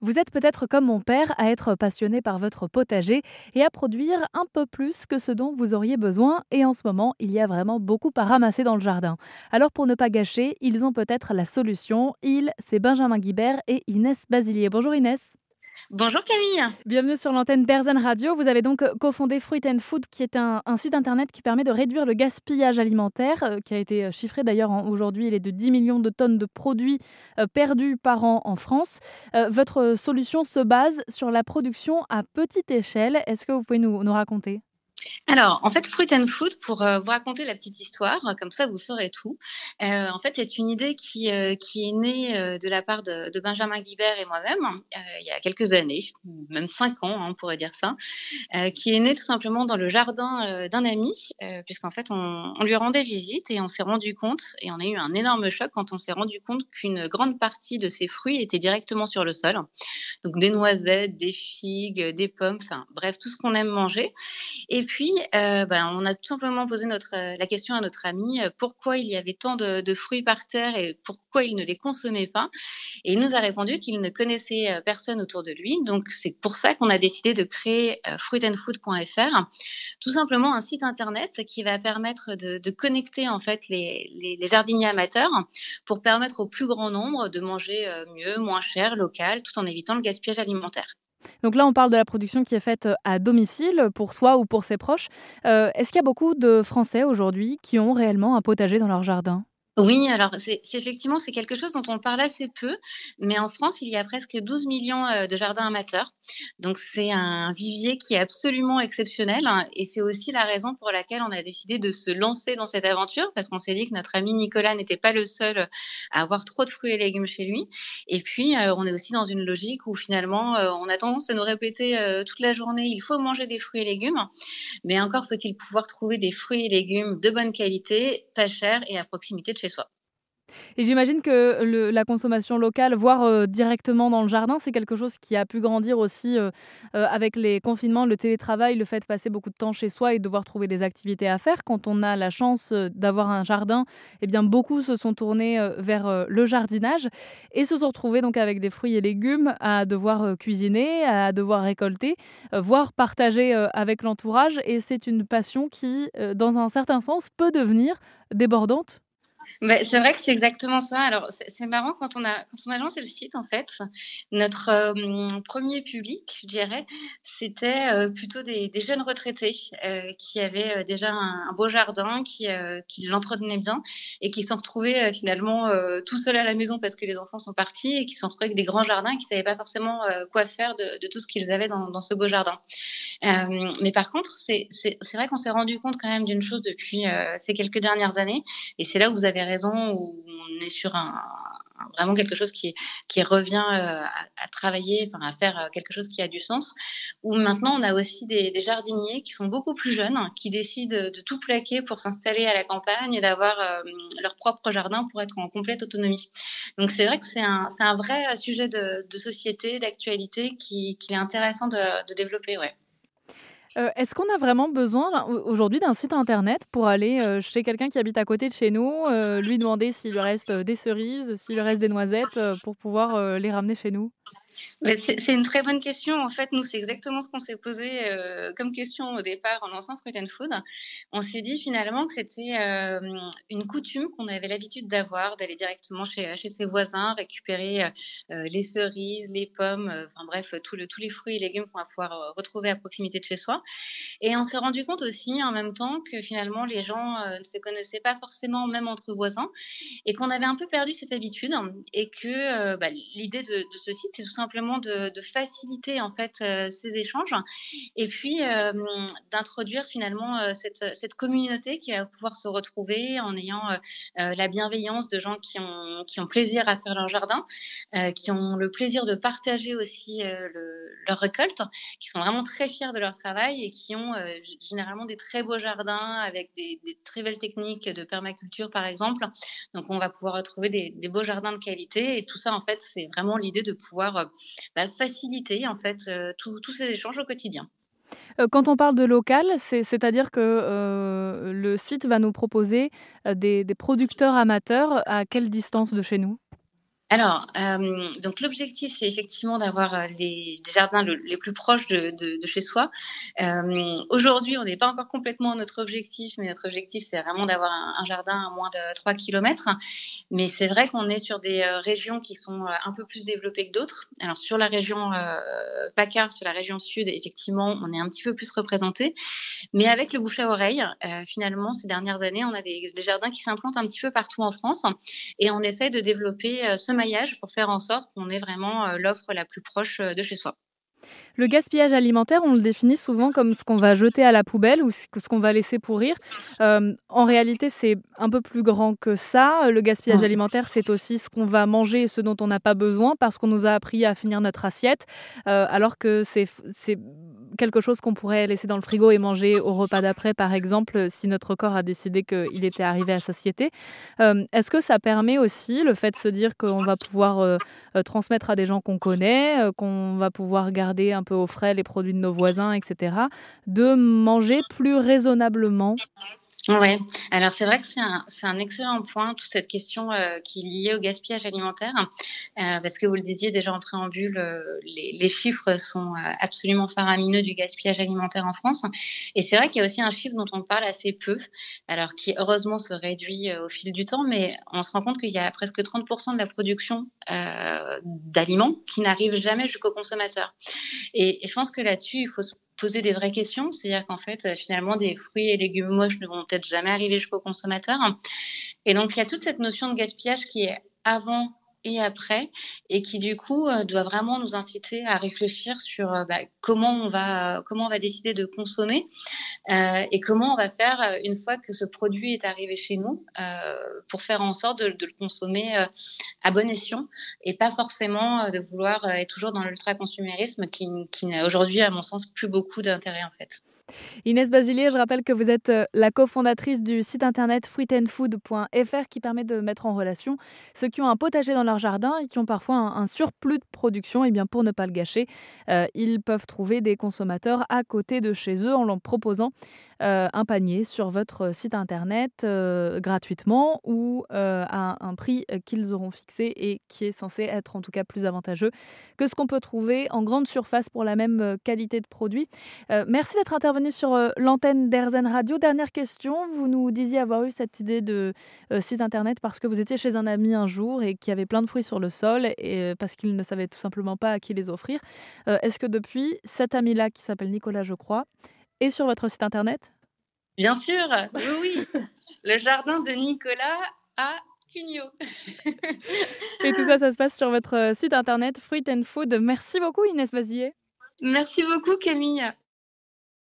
Vous êtes peut-être comme mon père à être passionné par votre potager et à produire un peu plus que ce dont vous auriez besoin. Et en ce moment, il y a vraiment beaucoup à ramasser dans le jardin. Alors pour ne pas gâcher, ils ont peut-être la solution. Ils, c'est Benjamin Guibert et Inès Basilier. Bonjour Inès. Bonjour Camille. Bienvenue sur l'antenne d'Airzen Radio. Vous avez donc cofondé Fruit and Food, qui est un, site internet qui permet de réduire le gaspillage alimentaire, euh, qui a été euh, chiffré d'ailleurs aujourd'hui. Il est de 10 millions de tonnes de produits euh, perdus par an en France. votre solution se base sur la production à petite échelle. Est-ce que vous pouvez nous raconter? Alors, en fait, Fruit and Food, pour euh, vous raconter la petite histoire, comme ça vous saurez tout, euh, en fait, c'est une idée qui, euh, qui est née de la part de, de Benjamin Guibert et moi-même, il y a quelques années, même cinq ans, hein, on pourrait dire ça, qui est née tout simplement dans le jardin d'un ami, puisqu'en fait, on, on, lui rendait visite et on s'est rendu compte, et on a eu un énorme choc quand on s'est rendu compte qu'une grande partie de ses fruits étaient directement sur le sol. Donc, des noisettes, des figues, des pommes, enfin, bref, tout ce qu'on aime manger. Et puis, euh, ben, on a tout simplement posé euh, la question à notre ami euh, pourquoi il y avait tant de, fruits par terre et pourquoi il ne les consommait pas. Et il nous a répondu qu'il ne connaissait personne autour de lui. Donc c'est pour ça qu'on a décidé de créer fruitandfood.fr, tout simplement un site internet qui va permettre de, connecter en fait les, jardiniers amateurs pour permettre au plus grand nombre de manger mieux, moins cher, local, tout en évitant le gaspillage alimentaire. Donc là, on parle de la production qui est faite euh, à domicile pour soi ou pour ses proches. Euh, est-ce qu'il y a beaucoup de Français aujourd'hui qui ont réellement un potager dans leur jardin? Oui, alors effectivement c'est quelque chose dont on parle assez peu, mais en France il y a presque 12 millions euh, de jardins amateurs, donc c'est un vivier qui est absolument exceptionnel hein, et c'est aussi la raison pour laquelle on a décidé de se lancer dans cette aventure parce qu'on s'est dit que notre ami Nicolas n'était pas le seul à avoir trop de fruits et légumes chez lui, et puis euh, on est aussi dans une logique où finalement euh, on a tendance à nous répéter toute la journée il faut manger des fruits et légumes, mais encore faut-il pouvoir trouver des fruits et légumes de bonne qualité, pas chers et à proximité de chez soi. Et j'imagine que la consommation locale, voire euh, directement dans le jardin, c'est quelque chose qui a pu grandir aussi euh, euh, avec les confinements, le télétravail, le fait de passer beaucoup de temps chez soi et de devoir trouver des activités à faire. Quand on a la chance d'avoir un jardin, eh bien beaucoup se sont tournés vers le jardinage et se sont retrouvés donc avec des fruits et légumes à devoir cuisiner, à devoir récolter, voire partager avec l'entourage. Et c'est une passion qui, dans un certain sens, peut devenir débordante bah, c'est vrai que c'est exactement ça. Alors, c'est marrant quand on a quand on a lancé le site en fait, notre euh, premier public, je dirais, c'était euh, plutôt des, jeunes retraités euh, qui avaient déjà un, beau jardin, qui qui l'entretenaient bien et qui sont retrouvés finalement tout seuls à la maison parce que les enfants sont partis et qui sont retrouvés avec des grands jardins et qui savaient pas forcément quoi faire de, de, tout ce qu'ils avaient dans, dans, ce beau jardin. mais par contre, c'est vrai qu'on s'est rendu compte quand même d'une chose depuis ces quelques dernières années et c'est là où vous avez raison, où on est sur un, vraiment quelque chose qui, revient euh, à, travailler, enfin, à faire euh, quelque chose qui a du sens. Où maintenant, on a aussi des, jardiniers qui sont beaucoup plus jeunes, qui décident de tout plaquer pour s'installer à la campagne et d'avoir euh, leur propre jardin pour être en complète autonomie. Donc c'est vrai que c'est un, vrai sujet de, société, d'actualité qui, qui, est intéressant de, de développer. Ouais. Euh, est-ce qu'on a vraiment besoin aujourd'hui d'un site internet pour aller euh, chez quelqu'un qui habite à côté de chez nous, euh, lui demander s'il lui reste des cerises, s'il lui reste des noisettes pour pouvoir les ramener chez nous? C'est une très bonne question. En fait, nous, c'est exactement ce qu'on s'est posé euh, comme question au départ en lançant Fruit and Food. On s'est dit finalement que c'était euh, une coutume qu'on avait l'habitude d'avoir, d'aller directement chez, ses voisins, récupérer euh, les cerises, les pommes, enfin bref, tous les fruits et légumes qu'on va pouvoir retrouver à proximité de chez soi. Et on s'est rendu compte aussi en même temps que finalement les gens ne se connaissaient pas forcément même entre voisins et qu'on avait un peu perdu cette habitude et que bah, l'idée de ce site, c'est tout simplement simplement de, faciliter en fait euh, ces échanges et puis euh, d'introduire finalement euh, cette, communauté qui va pouvoir se retrouver en ayant la bienveillance de gens qui ont, qui ont plaisir à faire leur jardin, qui ont le plaisir de partager aussi le, leur récolte, qui sont vraiment très fiers de leur travail et qui ont généralement des très beaux jardins avec des, très belles techniques de permaculture par exemple. Donc on va pouvoir retrouver des beaux jardins de qualité et tout ça en fait c'est vraiment l'idée de pouvoir bah, faciliter en fait euh, tous ces échanges au quotidien. Euh, quand on parle de local, c'est-à-dire que euh, le site va nous proposer des, des, producteurs amateurs à quelle distance de chez nous? Alors, euh, donc l'objectif, c'est effectivement d'avoir euh, des, jardins les plus proches de, chez soi. Euh, aujourd'hui, on n'est pas encore complètement à notre objectif, mais notre objectif, c'est vraiment d'avoir un, jardin à moins de 3 km. Mais c'est vrai qu'on est sur des régions qui sont un peu plus développées que d'autres. Alors, sur la région PACA, sur la région sud, effectivement, on est un petit peu plus représenté. Mais avec le bouche à oreille, finalement, ces dernières années, on a des, des jardins qui s'implantent un petit peu partout en France et on essaye de développer ce maillage pour faire en sorte qu'on ait vraiment euh, l'offre la plus proche euh, de chez soi. Le gaspillage alimentaire, on le définit souvent comme ce qu'on va jeter à la poubelle ou ce qu'on va laisser pourrir. Euh, en réalité, c'est un peu plus grand que ça. Le gaspillage alimentaire, c'est aussi ce qu'on va manger et ce dont on n'a pas besoin parce qu'on nous a appris à finir notre assiette, alors que c'est quelque chose qu'on pourrait laisser dans le frigo et manger au repas d'après, par exemple, si notre corps a décidé qu'il était arrivé à satiété. Euh, est-ce que ça permet aussi le fait de se dire qu'on va pouvoir euh, euh, transmettre à des gens qu'on connaît, qu'on va pouvoir garder un peu au frais les produits de nos voisins, etc., de manger plus raisonnablement oui, alors c'est vrai que c'est un, un, excellent point, toute cette question euh, qui est liée au gaspillage alimentaire, euh, parce que vous le disiez déjà en préambule, euh, les, les, chiffres sont absolument faramineux du gaspillage alimentaire en France. Et c'est vrai qu'il y a aussi un chiffre dont on parle assez peu, alors qui heureusement se réduit au fil du temps, mais on se rend compte qu'il y a presque 30% de la production d'aliments qui n'arrive jamais jusqu'au consommateur. Et, et je pense que là-dessus, il faut se poser des vraies questions. C'est-à-dire qu'en fait, euh, finalement, des fruits et légumes moches ne vont peut-être jamais arriver jusqu'au consommateur. Et donc, il y a toute cette notion de gaspillage qui est avant et après, et qui du coup euh, doit vraiment nous inciter à réfléchir sur euh, bah, comment on va comment on va décider de consommer euh, et comment on va faire une fois que ce produit est arrivé chez nous pour faire en sorte de, le consommer à bon escient et pas forcément de vouloir être toujours dans l'ultra consumérisme qui, qui n'a aujourd'hui à mon sens plus beaucoup d'intérêt en fait. Inès Basilier, je rappelle que vous êtes euh, la cofondatrice du site internet fruitandfood.fr qui permet de mettre en relation ceux qui ont un potager dans jardin et qui ont parfois un, surplus de production. Et eh bien pour ne pas le gâcher, euh, ils peuvent trouver des consommateurs à côté de chez eux en leur proposant euh, un panier sur votre site internet gratuitement ou à un prix qu'ils auront fixé et qui est censé être en tout cas plus avantageux que ce qu'on peut trouver en grande surface pour la même qualité de produit. merci d'être intervenu sur euh, l'antenne d'Erzen Radio. Dernière question, vous nous disiez avoir eu cette idée de euh, site internet parce que vous étiez chez un ami un jour et qui avait plein de fruits sur le sol et euh, parce qu'il ne savait tout simplement pas à qui les offrir. Est-ce que depuis, cet ami-là, qui s'appelle Nicolas, je crois, est sur votre site internet? Bien sûr, oui, oui. le jardin de Nicolas à Cugno. et tout ça, ça se passe sur votre site internet Fruit and Food. Merci beaucoup Inès Bazier. Merci beaucoup Camille.